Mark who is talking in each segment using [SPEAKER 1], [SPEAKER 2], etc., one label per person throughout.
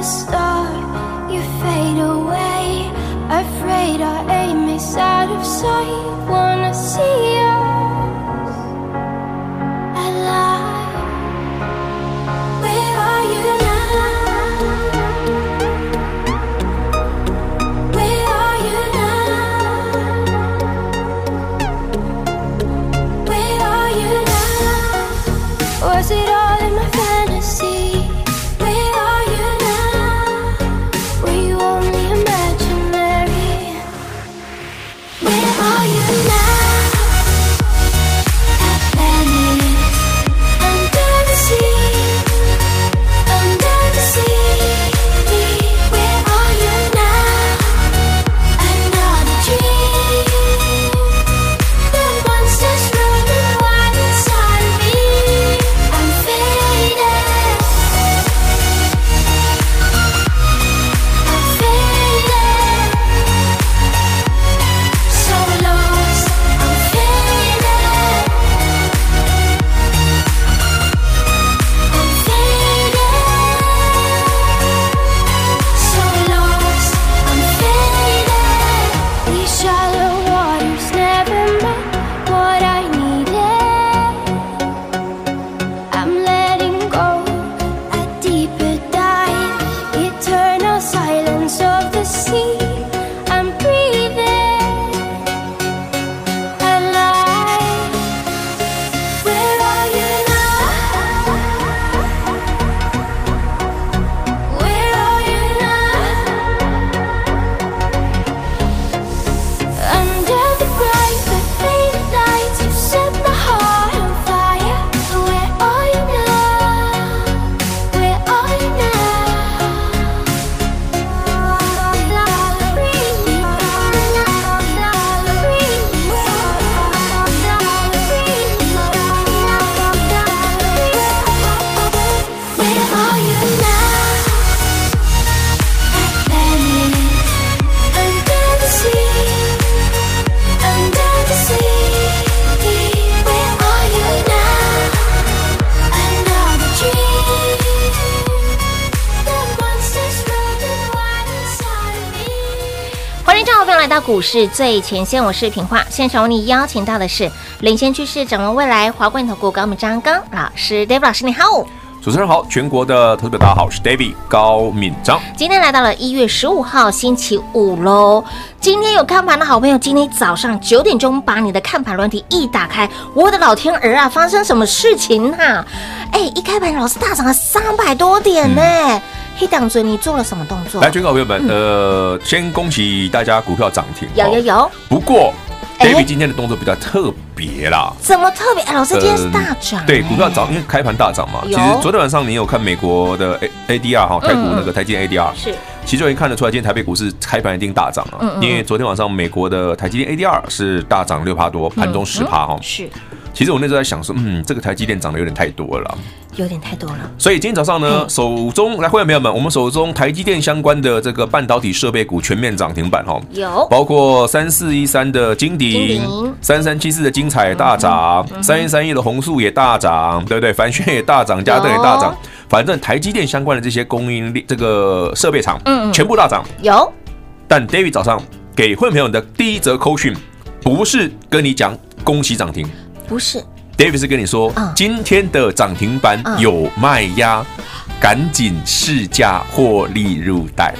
[SPEAKER 1] the star, you fade away. Afraid our aim is out of sight. Wanna see
[SPEAKER 2] 股市最前线，我是平化。现场为你邀请到的是领先趋势、掌握未来华冠投顾高敏章高老师，David 老师，你好。
[SPEAKER 3] 主持人好，全国的投资者大家好，我是 David 高敏章。
[SPEAKER 2] 今天来到了一月十五号星期五喽。今天有看盘的好朋友，今天早上九点钟把你的看盘软体一打开，我的老天儿啊，发生什么事情哈、啊？哎，一开盘老师大涨了三百多点呢。嗯黑档子，你做了什么动作？
[SPEAKER 3] 来，全国朋友们，呃，先恭喜大家股票涨停。
[SPEAKER 2] 有有有。
[SPEAKER 3] 不过，David 今天的动作比较特别啦。
[SPEAKER 2] 怎么特别？老师今天是大涨。
[SPEAKER 3] 对，股票涨，因为开盘大涨嘛。其实昨天晚上你有看美国的 A ADR 哈，台股那个台积电 ADR 是，其实就已经看得出来，今天台北股市开盘一定大涨啊。因为昨天晚上美国的台积电 ADR 是大涨六趴多，盘中十趴哈。是。其实我那时候在想说，嗯，这个台积电涨得有点太多了，
[SPEAKER 2] 有点太多了。
[SPEAKER 3] 所以今天早上呢，手中来，会员朋友们，我们手中台积电相关的这个半导体设备股全面涨停板哈，有。包括三四一三的金鼎，三三七四的精彩大涨，三一三一的红树也大涨，对不对？凡轩也大涨，嘉登也大涨，反正台积电相关的这些供应链这个设备厂，嗯，全部大涨。有，但 David 早上给会员朋友的第一则扣讯，不是跟你讲恭喜涨停。
[SPEAKER 2] 不是
[SPEAKER 3] ，David 是跟你说，嗯、今天的涨停板有卖压，赶紧试价获利入袋。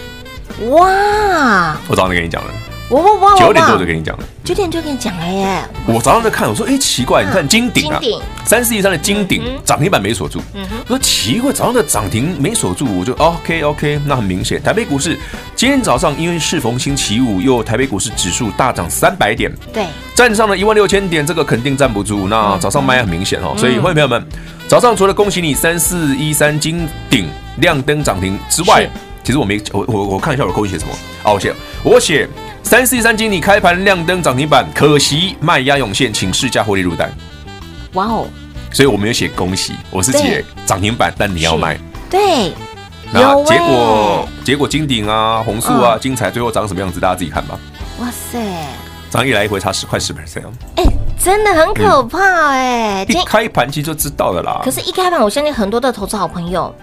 [SPEAKER 2] 哇！
[SPEAKER 3] 我早上跟你讲了，
[SPEAKER 2] 我我我
[SPEAKER 3] 九点多就跟你讲了，
[SPEAKER 2] 九点就跟你讲了耶。
[SPEAKER 3] 我早上在看，我说哎奇怪，你看金鼎啊，三四一三的金鼎涨停板没锁住，我说奇怪，早上的涨停没锁住，我就 OK OK，那很明显，台北股市今天早上因为适逢星期五，又台北股市指数大涨三百点，
[SPEAKER 2] 对，
[SPEAKER 3] 站上了一万六千点，这个肯定站不住。那早上卖很明显哦，所以欢迎朋友们，早上除了恭喜你三四一三金鼎亮灯涨停之外，其实我没我我我看一下我的扣音写什么啊？我写我写三四一三金，你开盘亮灯涨停板，可惜卖压涌现，请试价获利入袋。
[SPEAKER 2] 哇哦！
[SPEAKER 3] 所以我没有写恭喜，我是写涨停板，但你要卖。
[SPEAKER 2] 对，
[SPEAKER 3] 那结果结果金鼎啊、红树啊、精彩最后长什么样子，大家自己看吧。哇塞！涨一来一回差十块十 percent
[SPEAKER 2] 哎，真的很可怕哎！
[SPEAKER 3] 一开盘其实就知道了啦。
[SPEAKER 2] 可是，一开盘，我相信很多的投资好朋友。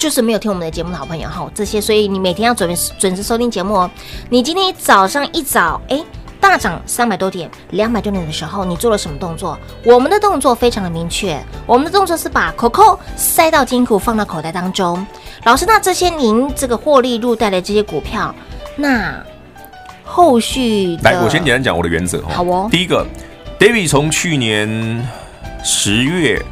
[SPEAKER 2] 就是没有听我们的节目的好朋友哈，这些，所以你每天要准时准时收听节目哦。你今天早上一早，哎，大涨三百多点、两百多点的时候，你做了什么动作？我们的动作非常的明确，我们的动作是把 COCO 塞到金库，放到口袋当中。老师，那这些您这个获利入袋的这些股票，那后续
[SPEAKER 3] 来，我先简单讲我的原则哈。
[SPEAKER 2] 好哦，
[SPEAKER 3] 第一个，David 从去年十月。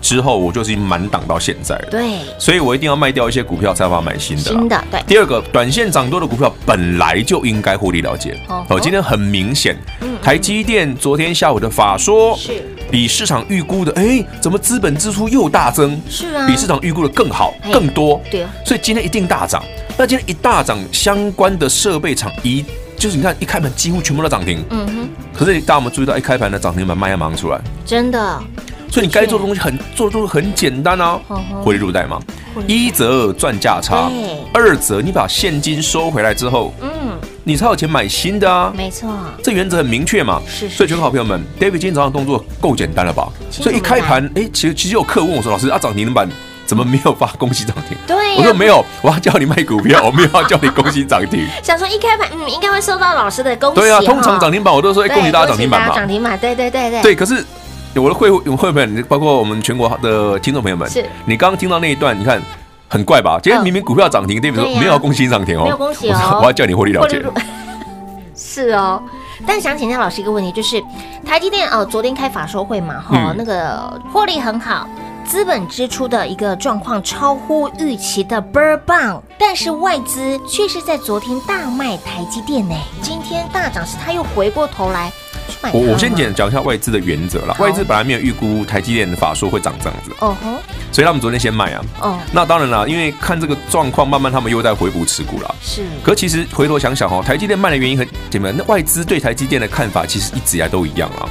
[SPEAKER 3] 之后我就是满档到现在了，
[SPEAKER 2] 对，
[SPEAKER 3] 所以我一定要卖掉一些股票，才有办法买新的。
[SPEAKER 2] 新的，对。
[SPEAKER 3] 第二个，短线涨多的股票本来就应该获利了结。哦，今天很明显，台积电昨天下午的法说是比市场预估的，哎，怎么资本支出又大增？是啊，比市场预估的更好，更多。对，所以今天一定大涨。那今天一大涨，相关的设备厂一就是你看一开盘几乎全部都涨停。嗯哼。可是大家有没有注意到，一开盘的涨停板卖要忙出来？
[SPEAKER 2] 真的。
[SPEAKER 3] 所以你该做的东西很做的东西很简单啊，获利入袋嘛。一则赚价差，二则你把现金收回来之后，嗯，你才有钱买新的啊。没错，这原则很明确嘛。是，所以全国好朋友们，David 今天早上动作够简单了吧？所以一开盘，哎，其实其实有客问我说，老师啊，涨停板怎么没有发恭喜涨停？对，我说没有，我要叫你卖股票，我没有要叫你恭喜涨停。
[SPEAKER 2] 想说一开盘，嗯，应该会收到老师的恭喜。
[SPEAKER 3] 对啊，通常涨停板我都说，哎，恭喜大家涨停板嘛。
[SPEAKER 2] 涨停板，对对对对。
[SPEAKER 3] 对，可是。我的会会员，包括我们全国的听众朋友们，是你刚刚听到那一段，你看很怪吧？今天明明股票涨停，对不对？没有恭喜涨停哦，没有恭喜哦，我要叫你获利了结。
[SPEAKER 2] 是哦，但想请教老师一个问题，就是台积电哦，昨天开法说会嘛，哈，那个获利很好，资本支出的一个状况超乎预期的倍儿棒，但是外资却是在昨天大卖台积电呢，今天大涨时他又回过头来。
[SPEAKER 3] 我我先简讲一下外资的原则啦。外资本来没有预估台积电的法说会涨这样子，哦吼，所以他们昨天先卖啊。哦，那当然了，因为看这个状况，慢慢他们又在回补持股了。是，可其实回头想想哦，台积电卖的原因很简单，那外资对台积电的看法其实一直以来都一样啊。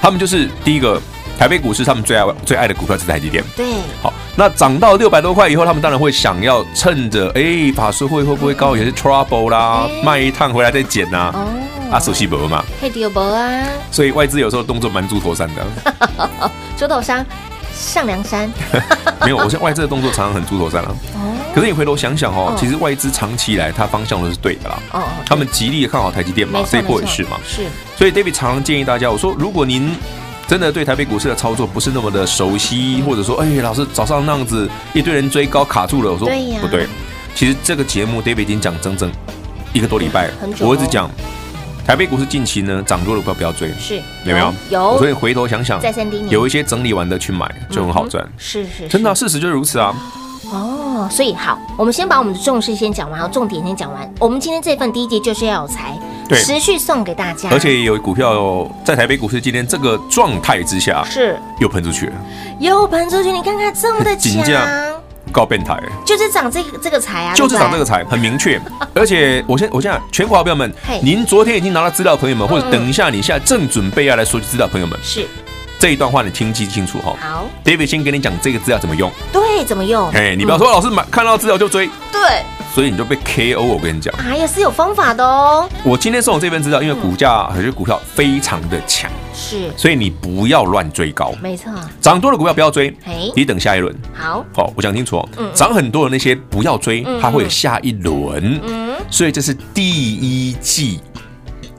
[SPEAKER 3] 他们就是第一个，台北股市他们最爱最爱的股票是台积电。对，好，那涨到六百多块以后，他们当然会想要趁着哎法说会会不会高，也是 trouble 啦，卖一趟回来再减呐。哦。啊，熟悉博嘛？
[SPEAKER 2] 黑迪博啊！
[SPEAKER 3] 所以外资有时候动作蛮猪头山的。
[SPEAKER 2] 猪头山上梁山？
[SPEAKER 3] 没有，我现在外资的动作常常很猪头山啊。哦。可是你回头想想哦，其实外资长期以来它方向都是对的啦。哦。他们极力看好台积电嘛，这一波也是嘛。是。所以 David 常常建议大家，我说如果您真的对台北股市的操作不是那么的熟悉，或者说哎，老师早上那样子一堆人追高卡住了，我说不对。其实这个节目 David 已经讲整整一个多礼拜，我一直讲。台北股市近期呢涨多了，不要不要追，是有没有？有。所以回头想想，有一些整理完的去买就很好赚。是是，真的，事实就是如此啊。
[SPEAKER 2] 哦，所以好，我们先把我们的重视先讲完，然后重点先讲完。我们今天这份第一节就是要有财，对，持续送给大家。
[SPEAKER 3] 而且有股票在台北股市今天这个状态之下，是又喷出去了，
[SPEAKER 2] 又喷出去。你看看这么的强。
[SPEAKER 3] 高变态，
[SPEAKER 2] 就是长这个这个财啊，
[SPEAKER 3] 就是长这个财，很明确。而且我现我现在全国好朋友们，您昨天已经拿到资料，朋友们，或者等一下你现在正准备要来索取资料，朋友们，是。这一段话你听记清楚哈。好，David 先给你讲这个资料怎么用，
[SPEAKER 2] 对，怎么用？
[SPEAKER 3] 哎，你不要说老师买看到资料就追，
[SPEAKER 2] 对。
[SPEAKER 3] 所以你就被 KO，我跟你讲，
[SPEAKER 2] 哎呀，是有方法的哦。
[SPEAKER 3] 我今天送我这份资料，因为股价还是股票非常的强，是，所以你不要乱追高，没错，涨多的股票不要追，你等下一轮。好，好，我讲清楚哦，涨很多的那些不要追，它会有下一轮，嗯，所以这是第一季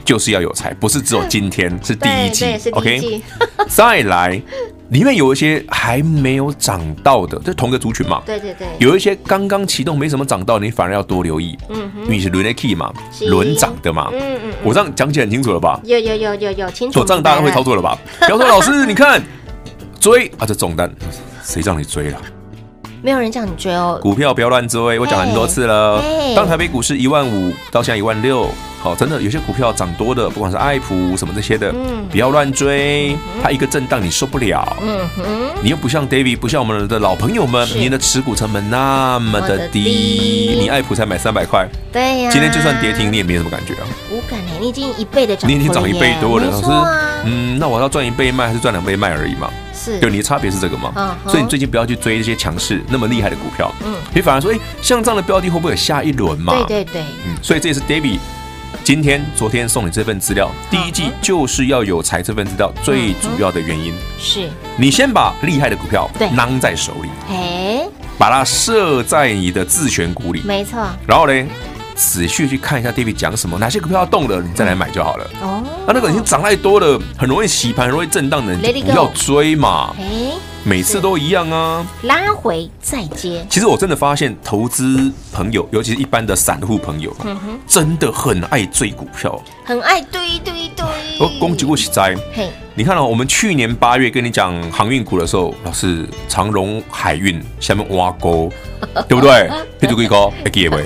[SPEAKER 3] 就是要有财，不是只有今天，是第一季，OK，再来。里面有一些还没有涨到的，这同个族群嘛。
[SPEAKER 2] 对对对。
[SPEAKER 3] 有一些刚刚启动没什么涨到，你反而要多留意。嗯哼。因为是轮的 key 嘛，轮涨的嘛。嗯嗯。我这样讲解很清楚了吧？
[SPEAKER 2] 有有有有有清楚。
[SPEAKER 3] 我这样大家会操作了吧？比方说老师，你看追啊，这中单谁让你追了？
[SPEAKER 2] 没有人叫你追哦。
[SPEAKER 3] 股票不要乱追，我讲很多次了。当台北股市一万五到现在一万六。哦，真的有些股票涨多的，不管是爱普什么这些的，嗯，不要乱追，嗯、它一个震荡你受不了。嗯哼，你又不像 David，不像我们的老朋友们，你的持股成本那么的低，你爱普才买三百块，
[SPEAKER 2] 对呀、啊，
[SPEAKER 3] 今天就算跌停你也没什么感觉啊。
[SPEAKER 2] 无感哎，你已经一倍的涨，
[SPEAKER 3] 你已经涨一倍多了，
[SPEAKER 2] 啊、
[SPEAKER 3] 老师，嗯，那我要赚一倍卖还是赚两倍卖而已嘛？是，就你的差别是这个嘛？嗯，所以你最近不要去追一些强势那么厉害的股票，嗯，你反而说，哎，像这样的标的会不会有下一轮嘛？
[SPEAKER 2] 对对对，
[SPEAKER 3] 嗯，所以这也是 David。今天、昨天送你这份资料，第一季就是要有财这份资料最主要的原因。是，你先把厉害的股票囊在手里，哎，把它设在你的自选股里，
[SPEAKER 2] 没错。
[SPEAKER 3] 然后呢，仔细去看一下 David 讲什么，哪些股票要动了，你再来买就好了。哦，那那个已经涨太多了，很容易洗盘、很容易震荡的，你不要追嘛。每次都一样啊，
[SPEAKER 2] 拉回再接。
[SPEAKER 3] 其实我真的发现，投资朋友，尤其是一般的散户朋友，嗯哼，真的很爱追股票，
[SPEAKER 2] 很爱堆堆堆。
[SPEAKER 3] 我攻击过起灾。嘿，你看哦，我们去年八月跟你讲航运股的时候，老师长荣海运下面挖沟，对不对？配足几高？还记得不？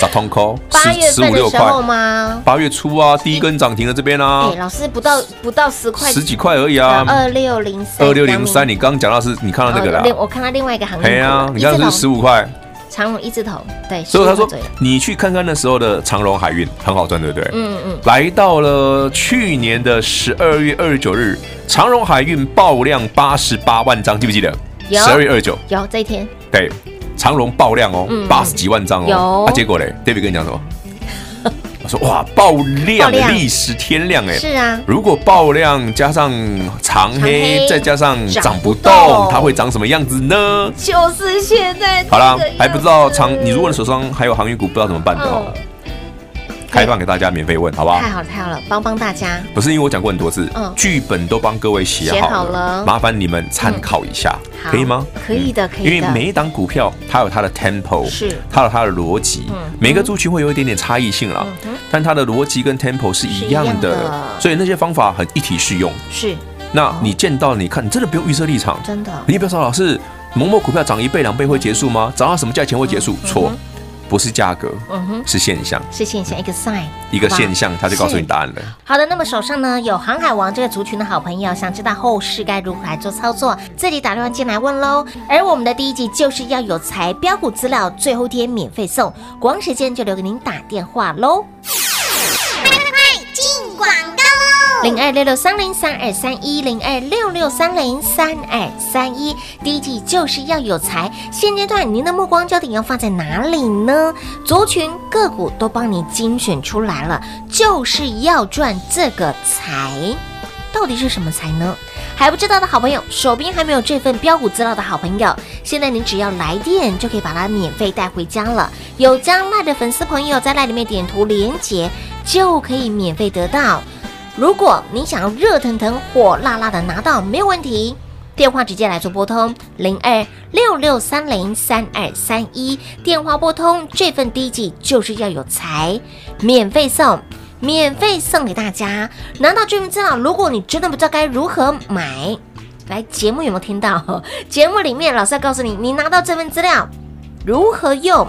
[SPEAKER 3] 砸通扣，
[SPEAKER 2] 八月份的时候吗？
[SPEAKER 3] 八月初啊，第一根涨停的这边啊。
[SPEAKER 2] 哎，老师不到不到十块，
[SPEAKER 3] 十几块而已啊。
[SPEAKER 2] 二六零三，
[SPEAKER 3] 二六零三，你刚刚讲到是，你看到那个了？
[SPEAKER 2] 我看到另外一个行业。
[SPEAKER 3] 对啊，你看是十五块。
[SPEAKER 2] 长荣一字头，对。
[SPEAKER 3] 所以他说，你去看看那时候的长荣海运很好赚，对不对？嗯嗯。来到了去年的十二月二十九日，长荣海运爆量八十八万张，记不记得？有。十二月二十九。
[SPEAKER 2] 有这一天。
[SPEAKER 3] 对。长荣爆量哦，八十几万张哦，有啊，结果嘞，David 跟你讲什么？我说哇，爆量，历史天量哎，
[SPEAKER 2] 是啊，
[SPEAKER 3] 如果爆量加上长黑，再加上涨不动，它会长什么样子呢？
[SPEAKER 2] 就是现在。
[SPEAKER 3] 好了，还不知道长，你如果你手上还有航运股，不知道怎么办的哦。开放给大家免费问，好不好？
[SPEAKER 2] 太好了，太好了，帮帮大家。
[SPEAKER 3] 不是因为我讲过很多次，嗯，剧本都帮各位写好了，麻烦你们参考一下，可以吗？
[SPEAKER 2] 可以的，可以
[SPEAKER 3] 的。因为每一档股票它有它的 tempo，是它有它的逻辑，每个族群会有一点点差异性了，但它的逻辑跟 tempo 是一样的，所以那些方法很一体适用。是，那你见到你看，你真的不用预设立场，真的。你不要说，老师，某某股票涨一倍两倍会结束吗？涨到什么价钱会结束？错。不是价格，嗯哼，是现象，
[SPEAKER 2] 是现象，一个 sign，
[SPEAKER 3] 一个现象，他就告诉你答案了。
[SPEAKER 2] 好的，那么手上呢有航海王这个族群的好朋友，想知道后市该如何来做操作，自己打电话进来问喽。而我们的第一集就是要有财标股资料，最后天免费送，光时间就留给您打电话喽。零二六六三零三二三一零二六六三零三二三一，第一季就是要有财。现阶段您的目光焦点要放在哪里呢？族群个股都帮你精选出来了，就是要赚这个财。到底是什么财呢？还不知道的好朋友，手边还没有这份标股资料的好朋友，现在您只要来电就可以把它免费带回家了。有将赖的粉丝朋友在赖里面点图连接，就可以免费得到。如果你想要热腾腾、火辣辣的拿到，没有问题，电话直接来做拨通零二六六三零三二三一，电话拨通，这份第一季就是要有财，免费送，免费送给大家。拿到这份资料，如果你真的不知道该如何买，来节目有没有听到？节目里面老师要告诉你，你拿到这份资料如何用，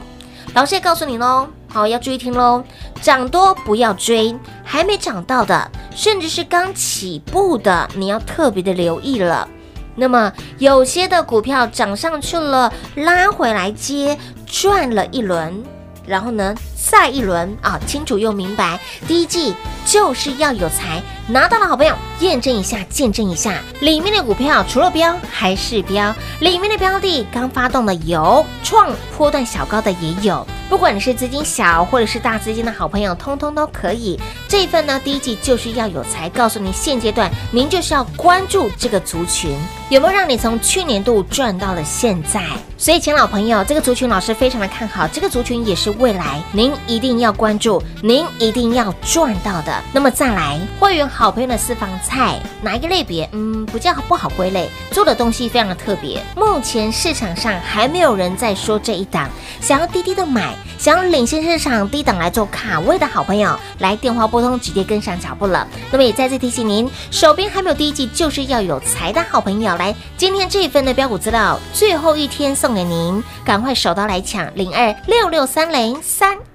[SPEAKER 2] 老师也告诉你喽。好，要注意听喽，涨多不要追，还没涨到的，甚至是刚起步的，你要特别的留意了。那么有些的股票涨上去了，拉回来接，转了一轮，然后呢，再一轮啊，清楚又明白，第一季就是要有财。拿到了，好朋友，验证一下，见证一下，里面的股票除了标还是标，里面的标的刚发动的有，创波段小高的也有，不管你是资金小或者是大资金的好朋友，通通都可以。这一份呢，第一季就是要有才，告诉你现阶段您就是要关注这个族群有没有让你从去年度赚到了现在。所以，请老朋友，这个族群老师非常的看好，这个族群也是未来您一定要关注，您一定要赚到的。那么再来会员。好朋友的私房菜，哪一个类别？嗯，不叫不好归类，做的东西非常的特别。目前市场上还没有人在说这一档，想要低低的买，想要领先市场低档来做卡位的好朋友，来电话拨通，直接跟上脚步了。那么也再次提醒您，手边还没有第一季就是要有财的好朋友，来，今天这一份的标股资料，最后一天送给您，赶快手刀来抢零二六六三零三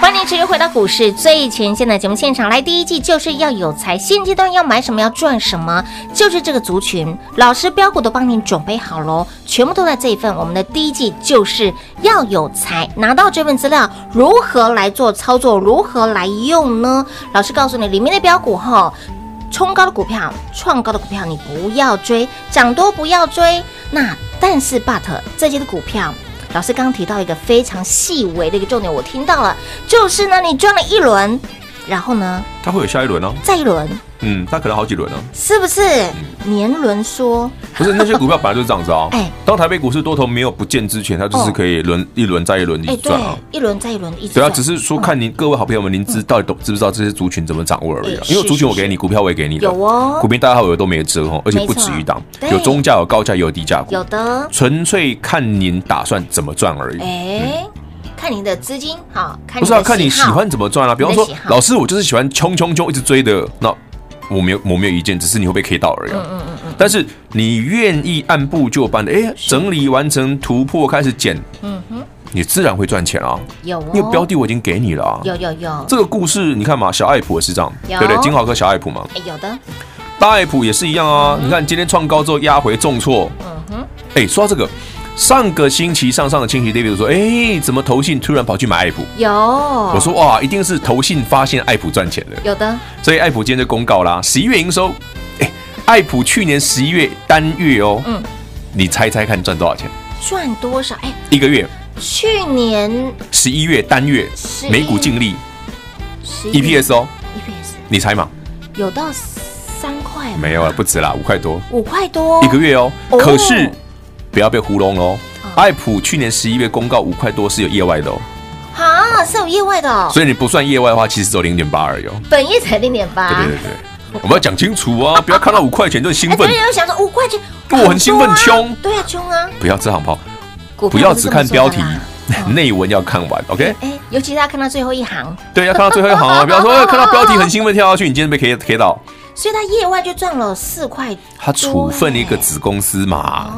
[SPEAKER 2] 欢迎持续回到股市最前线的节目现场来，第一季就是要有财，现阶段要买什么要赚什么，就是这个族群，老师标股都帮您准备好喽，全部都在这一份。我们的第一季就是要有财，拿到这份资料，如何来做操作，如何来用呢？老师告诉你，里面的标股哈，冲高的股票、创高的股票你不要追，涨多不要追。那但是 but 这些的股票。老师刚刚提到一个非常细微的一个重点，我听到了，就是呢，你转了一轮，然后呢，
[SPEAKER 3] 它会有下一轮哦，
[SPEAKER 2] 再一轮。
[SPEAKER 3] 嗯，它可能好几轮呢，
[SPEAKER 2] 是不是？年轮说。
[SPEAKER 3] 不是那些股票本来就是这样子啊。哎，当台北股市多头没有不见之前，它就是可以轮一轮再一轮一直赚啊，
[SPEAKER 2] 一轮再一轮一直。
[SPEAKER 3] 对啊，只是说看您各位好朋友们，您知到底懂知不知道这些族群怎么掌握而已啊。因为族群我给你，股票我也给你的，
[SPEAKER 2] 有哦，
[SPEAKER 3] 股民大家好友都没折哦，而且不止一档，有中价有高价也有低价股，
[SPEAKER 2] 有的，
[SPEAKER 3] 纯粹看您打算怎么赚而已。
[SPEAKER 2] 哎，看您的资金好，
[SPEAKER 3] 不是要看你喜欢怎么赚啊。比方说，老师我就是喜欢冲冲冲一直追的那。我没有，我没有意见，只是你会被 K 到而已。嗯嗯嗯嗯。但是你愿意按部就班的，哎，整理完成突破开始减，嗯哼，你自然会赚钱啊。有，因为标的我已经给你了啊。
[SPEAKER 2] 有有有。这
[SPEAKER 3] 个故事你看嘛，小爱普也是这样，对不对？金豪科小爱普嘛。
[SPEAKER 2] 哎，有的。
[SPEAKER 3] 大爱普也是一样啊。你看今天创高之后压回重挫。嗯哼。哎，说到这个。上个星期上上个星期，David 说：“哎，怎么投信突然跑去买爱普？
[SPEAKER 2] 有，
[SPEAKER 3] 我说哇，一定是投信发现爱普赚钱了。
[SPEAKER 2] 有的，
[SPEAKER 3] 所以爱普今天就公告啦，十一月营收，哎，爱普去年十一月单月哦，嗯，你猜猜看赚多少钱？
[SPEAKER 2] 赚多少？哎，
[SPEAKER 3] 一个月，
[SPEAKER 2] 去年
[SPEAKER 3] 十一月单月每股净利，EPS 哦
[SPEAKER 2] ，EPS，
[SPEAKER 3] 你猜嘛？
[SPEAKER 2] 有到三块？
[SPEAKER 3] 没有了，不止啦，五块多，
[SPEAKER 2] 五块多
[SPEAKER 3] 一个月哦，可是。不要被糊弄喽！爱普去年十一月公告五块多是有业外的哦，
[SPEAKER 2] 啊，是有业外的哦，
[SPEAKER 3] 所以你不算业外的话，其实只有零点八而已哦，
[SPEAKER 2] 本业才零点八，
[SPEAKER 3] 对对对，我们要讲清楚啊，不要看到五块钱就兴奋，
[SPEAKER 2] 对，要想说五块钱，
[SPEAKER 3] 我很兴奋，冲，
[SPEAKER 2] 对啊，冲啊，
[SPEAKER 3] 不要这行炮，不要只看标题，内文要看完，OK？
[SPEAKER 2] 哎，尤其是要看到最后一行，
[SPEAKER 3] 对，要看到最后一行啊，不要说看到标题很兴奋跳下去，你今天被 K K 到，
[SPEAKER 2] 所以他业外就赚了四块，
[SPEAKER 3] 他处分了一个子公司嘛。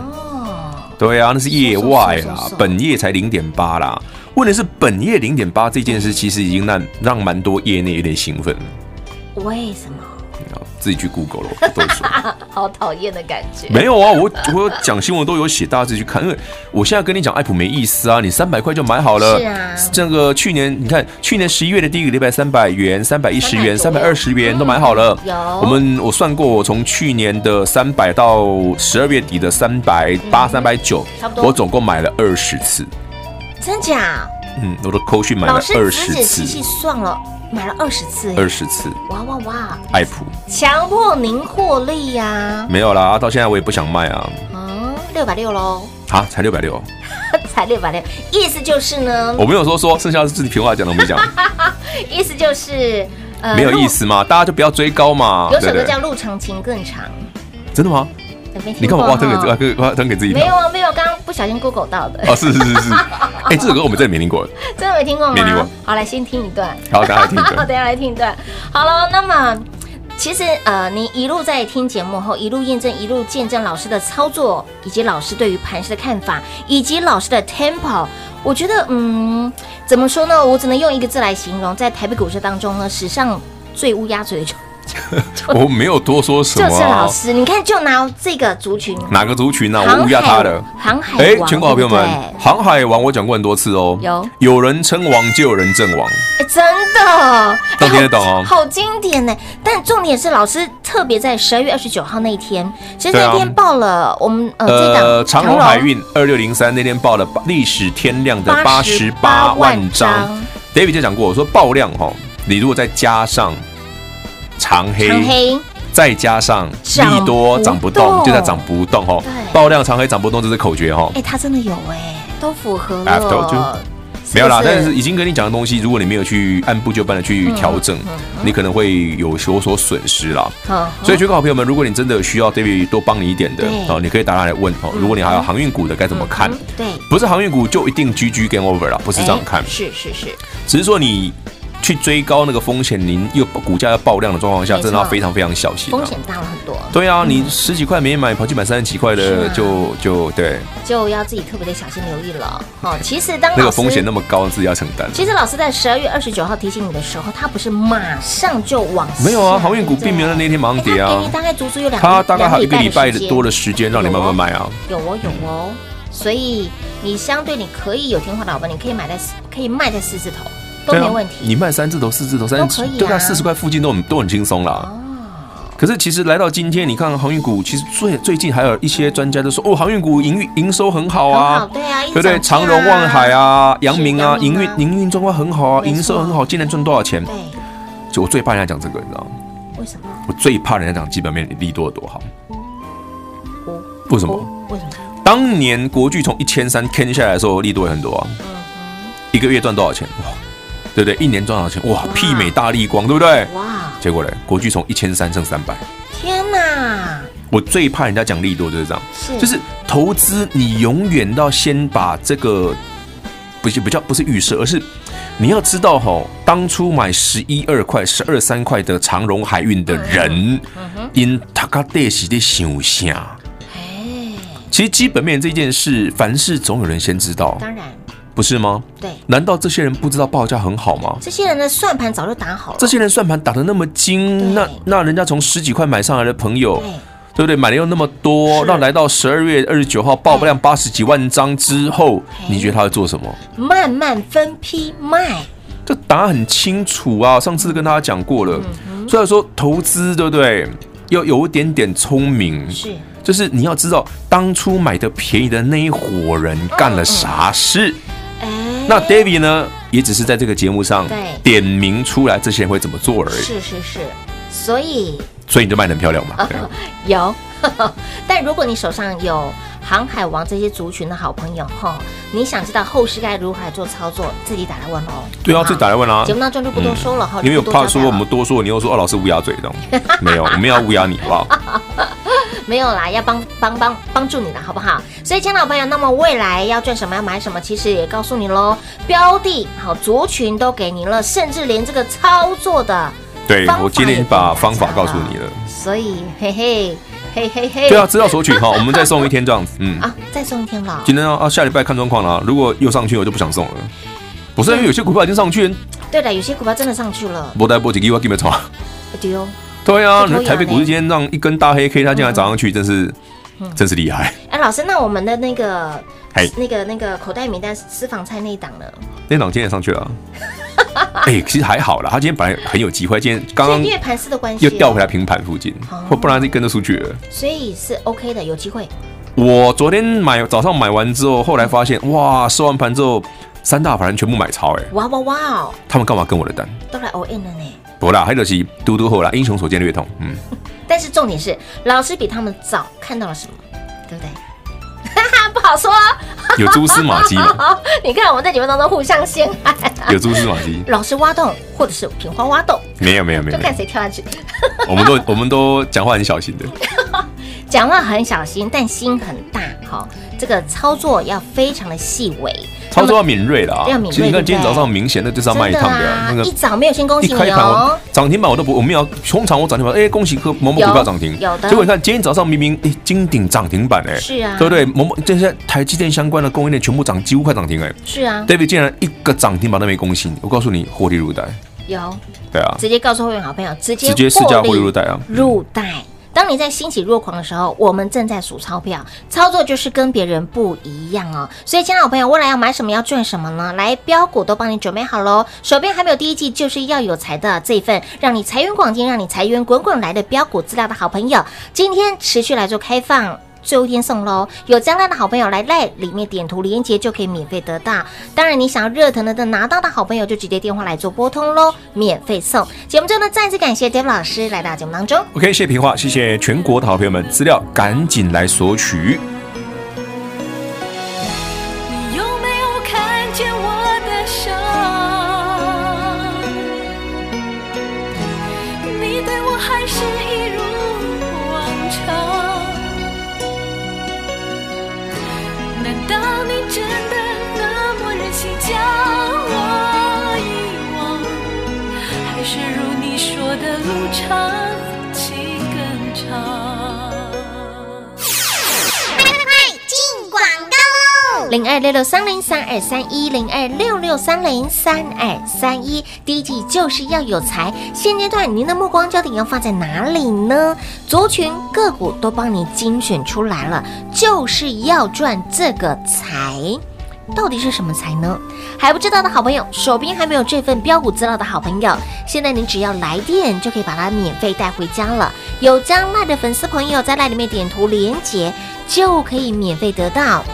[SPEAKER 3] 对啊，那是业外啦，本业才零点八啦。问题是本业零点八这件事，其实已经让让蛮多业内有点兴奋。
[SPEAKER 2] 为什么？
[SPEAKER 3] 自己去 Google 了，我都说。
[SPEAKER 2] 好讨厌的感觉。
[SPEAKER 3] 没有啊，我我讲新闻都有写，大家自己去看。因为我现在跟你讲爱普没意思啊，你三百块就买好了。
[SPEAKER 2] 是啊。
[SPEAKER 3] 这个去年你看，去年十一月的第一个礼拜，三百元、三百一十元、三百二十元都买好了。
[SPEAKER 2] 有。
[SPEAKER 3] 我们我算过，我从去年的三百到十二月底的三百八、三百九，差不多。我总共买了二十次。
[SPEAKER 2] 真假？
[SPEAKER 3] 嗯，我的扣讯买了二十次。
[SPEAKER 2] 算了。买了二十次，
[SPEAKER 3] 二十次，
[SPEAKER 2] 哇哇哇！
[SPEAKER 3] 爱普
[SPEAKER 2] 强迫您获利呀、啊？
[SPEAKER 3] 没有啦，到现在我也不想卖啊。
[SPEAKER 2] 嗯，六百六喽。
[SPEAKER 3] 啊，才六百六，
[SPEAKER 2] 才六百六，意思就是呢？
[SPEAKER 3] 我没有说说，剩下是自己平话讲的，我没讲。
[SPEAKER 2] 意思就是，呃，
[SPEAKER 3] 没有意思嘛，大家就不要追高嘛。
[SPEAKER 2] 有首歌叫《路长情更长》，
[SPEAKER 3] 真的吗？你干嘛挖坑给挖灯给自己？
[SPEAKER 2] 没有啊，没有，刚刚不小心 Google 到的。
[SPEAKER 3] 哦，是是是是。哎，这首歌我们真的没听过，
[SPEAKER 2] 真的没听过吗？
[SPEAKER 3] 没听过。
[SPEAKER 2] 好，来先听一段。
[SPEAKER 3] 好，等下来听一段。
[SPEAKER 2] 等下来听一段。好了，那么其实呃，你一路在听节目后，一路验证，一路见证老师的操作，以及老师对于盘势的看法，以及老师的 tempo，我觉得嗯，怎么说呢？我只能用一个字来形容，在台北股市当中呢，史上最乌鸦嘴的。
[SPEAKER 3] 我没有多说什么、啊，
[SPEAKER 2] 就是老师，你看，就拿这个族群，
[SPEAKER 3] 哪个族群呢、啊？我乌鸦他的
[SPEAKER 2] 航海，哎，
[SPEAKER 3] 全国好朋友们，航海王我讲过很多次哦，
[SPEAKER 2] 有。
[SPEAKER 3] 有人称王就有人阵亡，
[SPEAKER 2] 哎，真的，
[SPEAKER 3] 都听得懂哦，
[SPEAKER 2] 好经典呢。但重点是，老师特别在十二月二十九号那一天，其实那天报了我们呃，
[SPEAKER 3] 呃长荣。海运二六零三那天报了历史天量的八十八万张，David 就讲过，我说爆量哈，你如果再加上。长黑，长黑再加上利多涨不动，就在涨不动哈。爆量长黑涨不动，这是口诀哈。
[SPEAKER 2] 哎，它真的有哎，都符合了。
[SPEAKER 3] 没有啦，但是已经跟你讲的东西，如果你没有去按部就班的去调整，你可能会有有所损失啦。所以，全国好朋友们，如果你真的需要 David 多帮你一点的哦，你可以打他来问哦。如果你还有航运股的，该怎么看？
[SPEAKER 2] 对，
[SPEAKER 3] 不是航运股就一定 GG game over 了，不是这样看。
[SPEAKER 2] 是是是，
[SPEAKER 3] 只是说你。去追高那个风险，您又股价要爆量的状况下，真的要非常非常小心。
[SPEAKER 2] 风险大了很多。
[SPEAKER 3] 对啊，你十几块没买，跑去买三十几块的，就就对，
[SPEAKER 2] 就要自己特别的小心留意了。哦，其实当
[SPEAKER 3] 那个风险那么高，自己要承担。
[SPEAKER 2] 其实老师在十二月二十九号提醒你的时候，他不是马上就往。
[SPEAKER 3] 没有啊，航运股并没有在那天马上跌啊。
[SPEAKER 2] 给你大概足足有两，
[SPEAKER 3] 他大概还有一个礼拜多的时间让你慢慢卖啊。
[SPEAKER 2] 有哦，有哦。所以你相对你可以有听话的老板，你可以买在可以卖在四字头。都没问题，
[SPEAKER 3] 你卖三字头、四字头、三字头，对啊，四十块附近都很都很轻松啦。哦。可是其实来到今天，你看航运股，其实最最近还有一些专家都说，哦，航运股营运营收很好啊，
[SPEAKER 2] 对啊，
[SPEAKER 3] 对不对？长荣、万海啊、阳明啊，营运营运状况很好啊，营收很好，今年赚多少钱？对，就我最怕人家讲这个，你知道吗？
[SPEAKER 2] 为什么？
[SPEAKER 3] 我最怕人家讲基本面利多有多好。为什么？为什么？当年国巨从一千三坑下来的时候，利多也很多啊。一个月赚多少钱？哇！对不对？一年赚多少钱？哇，媲美大力光，对不对？哇！结果嘞，国巨从一千三剩三百。
[SPEAKER 2] 天哪！
[SPEAKER 3] 我最怕人家讲利多就是这样，是就是投资，你永远要先把这个不是不叫不是预设，而是你要知道哈，当初买十一二块、十二三块的长荣海运的人，因他家底是的想啥？哎，其实基本面这件事，凡事总有人先知道。
[SPEAKER 2] 当然。
[SPEAKER 3] 不是吗？
[SPEAKER 2] 对，
[SPEAKER 3] 难道这些人不知道报价很好吗？
[SPEAKER 2] 这些人的算盘早就打好了。
[SPEAKER 3] 这些人算盘打得那么精，那那人家从十几块买上来的朋友，对不对？买的又那么多，那来到十二月二十九号爆量八十几万张之后，你觉得他会做什么？
[SPEAKER 2] 慢慢分批卖。
[SPEAKER 3] 这答案很清楚啊！上次跟大家讲过了。所以说投资，对不对？要有一点点聪明，是，就是你要知道当初买的便宜的那一伙人干了啥事。那 David 呢，也只是在这个节目上点名出来，这些人会怎么做而已。
[SPEAKER 2] 是是是，所以
[SPEAKER 3] 所以你就卖的很漂亮嘛？
[SPEAKER 2] 哦、有呵呵，但如果你手上有航海王这些族群的好朋友哈，你想知道后市该如何来做操作，自己打来问哦。
[SPEAKER 3] 对啊，自己打来问啊。
[SPEAKER 2] 节目当中就不多说了哈，因为
[SPEAKER 3] 有怕说我们多说，你又说哦，老师乌鸦嘴这样。没有，我们要乌鸦你好不好？
[SPEAKER 2] 没有啦，要帮帮帮帮助你的好不好？所以，亲爱的朋友，那么未来要赚什么，要买什么，其实也告诉你喽。标的好，族群都给您了，甚至连这个操作的，
[SPEAKER 3] 对我今天把方法告诉你了。
[SPEAKER 2] 所以，嘿嘿嘿嘿嘿，
[SPEAKER 3] 对啊，知道索取哈，我们再送一天这样子，嗯
[SPEAKER 2] 啊，再送一天了。
[SPEAKER 3] 今天啊，下礼拜看状况了。啊如果又上去，我就不想送了。不是因为有些股票已经上去，
[SPEAKER 2] 对的，有些股票真的上去了。
[SPEAKER 3] 波带波几，给我给没错。
[SPEAKER 2] 丢。
[SPEAKER 3] 对啊，你台北股市今天让一根大黑 K，它竟然涨上去，真是，真是厉害。
[SPEAKER 2] 哎，老师，那我们的那个，那个那个口袋名单私房菜那一档呢？
[SPEAKER 3] 那档今天也上去了。哎，其实还好啦，他今天本来很有机会，今天刚刚
[SPEAKER 2] 因为盘势的关系
[SPEAKER 3] 又掉回来平盘附近，或不然就跟着出去了。
[SPEAKER 2] 所以是 OK 的，有机会。
[SPEAKER 3] 我昨天买早上买完之后，后来发现哇，收完盘之后三大法人全部买超哎！
[SPEAKER 2] 哇哇哇哦！
[SPEAKER 3] 他们干嘛跟我的单？
[SPEAKER 2] 都来 all in 了呢？
[SPEAKER 3] 不啦，还有是嘟嘟后啦，英雄所见略同。嗯。
[SPEAKER 2] 但是重点是，老师比他们早看到了什么，对不对？哈哈，不好说。
[SPEAKER 3] 有蛛丝马迹吗？
[SPEAKER 2] 你看我们在节目当中互相陷害。
[SPEAKER 3] 有蛛丝马迹。
[SPEAKER 2] 老师挖洞，或者是品花挖洞？
[SPEAKER 3] 没有没有没有，
[SPEAKER 2] 就看谁跳下去。
[SPEAKER 3] 我们都我们都讲话很小心的。
[SPEAKER 2] 讲话很小心，但心很大。好，这个操作要非常的细微，
[SPEAKER 3] 操作要敏锐的啊。
[SPEAKER 2] 要敏锐。
[SPEAKER 3] 你看今天早上明显的就是要卖一趟的，那个
[SPEAKER 2] 一早没有先恭喜你
[SPEAKER 3] 哦。涨停板我都不，我们要通常我涨停板，哎，恭喜个某某股票涨停。
[SPEAKER 2] 有的。
[SPEAKER 3] 结果你看今天早上明明哎，金鼎涨停板哎，
[SPEAKER 2] 是啊，
[SPEAKER 3] 对不对？某某这些台积电相关的供应链全部涨，几乎快涨停哎。
[SPEAKER 2] 是啊。
[SPEAKER 3] David 竟然一个涨停板都没恭喜你，我告诉你获利入袋。
[SPEAKER 2] 有。
[SPEAKER 3] 对啊。
[SPEAKER 2] 直接告诉会员好朋友，直接
[SPEAKER 3] 直接试驾获利入袋啊。
[SPEAKER 2] 入袋。当你在欣喜若狂的时候，我们正在数钞票，操作就是跟别人不一样哦。所以，亲爱的好朋友，未来要买什么，要赚什么呢？来，标股都帮你准备好喽，手边还没有第一季就是要有财的这一份，让你财源广进，让你财源滚滚来的标股资料的好朋友，今天持续来做开放。最后一天送喽，有将来的好朋友来赖里面点图连接就可以免费得到。当然，你想要热腾腾的拿到的好朋友，就直接电话来做拨通喽，免费送。节目中呢，再次感谢 Dave 老师来到节目当中。
[SPEAKER 3] OK，谢谢平话，谢谢全国的好朋友们，资料赶紧来索取。
[SPEAKER 4] 你真的那么忍心将我遗忘还是如你说的路
[SPEAKER 5] 长
[SPEAKER 2] 零二六六三零三二三一零二六六三零三二三一，第一季就是要有财。现阶段您的目光焦点要放在哪里呢？族群个股都帮你精选出来了，就是要赚这个财。到底是什么财呢？还不知道的好朋友，手边还没有这份标股资料的好朋友，现在您只要来电就可以把它免费带回家了。有将赖的粉丝朋友在赖里面点图连接，就可以免费得到。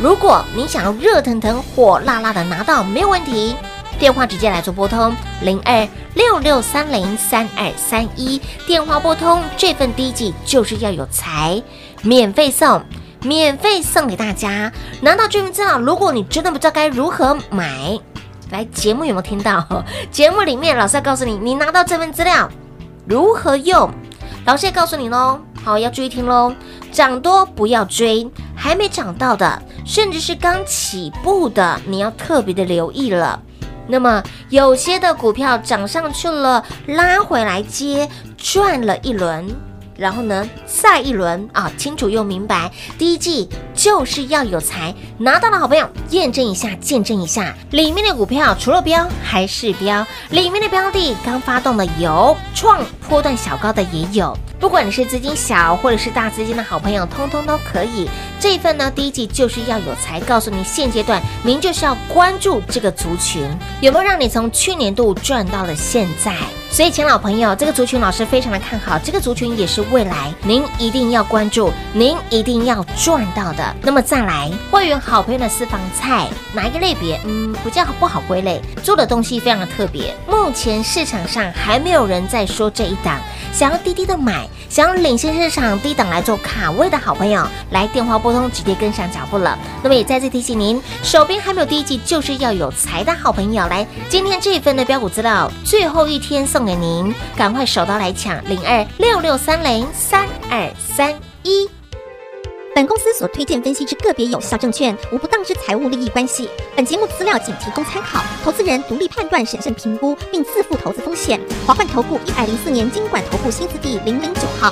[SPEAKER 2] 如果你想要热腾腾、火辣辣的拿到，没有问题。电话直接来做拨通零二六六三零三二三一，电话拨通这份第一季就是要有财，免费送，免费送给大家。拿到这份资料，如果你真的不知道该如何买，来节目有没有听到？节目里面老师要告诉你，你拿到这份资料如何用，老师也告诉你喽。好，要注意听喽，涨多不要追，还没涨到的，甚至是刚起步的，你要特别的留意了。那么有些的股票涨上去了，拉回来接赚了一轮，然后呢再一轮啊，清楚又明白，第一季就是要有财，拿到的好朋友验证一下，见证一下，里面的股票除了标还是标，里面的标的刚发动的有创波段小高的也有。不管你是资金小或者是大资金的好朋友，通通都可以。这一份呢，第一季就是要有财，告诉你现阶段您就是要关注这个族群有没有让你从去年度赚到了现在。所以，请老朋友，这个族群老师非常的看好，这个族群也是未来您一定要关注，您一定要赚到的。那么再来，会员好朋友的私房菜哪一个类别？嗯，不叫不好归类，做的东西非常的特别。目前市场上还没有人在说这一档，想要低低的买。想要领先市场低档来做卡位的好朋友，来电话拨通，直接跟上脚步了。那么也再次提醒您，手边还没有第一季，就是要有财的好朋友来。今天这一份的标股资料，最后一天送送给您，赶快手刀来抢零二六六三零三二三一。
[SPEAKER 5] 本公司所推荐分析之个别有效证券，无不当之财务利益关系。本节目资料仅提供参考，投资人独立判断、审慎评估，并自负投资风险。华冠投顾一百零四年经管投顾新字第零零九号。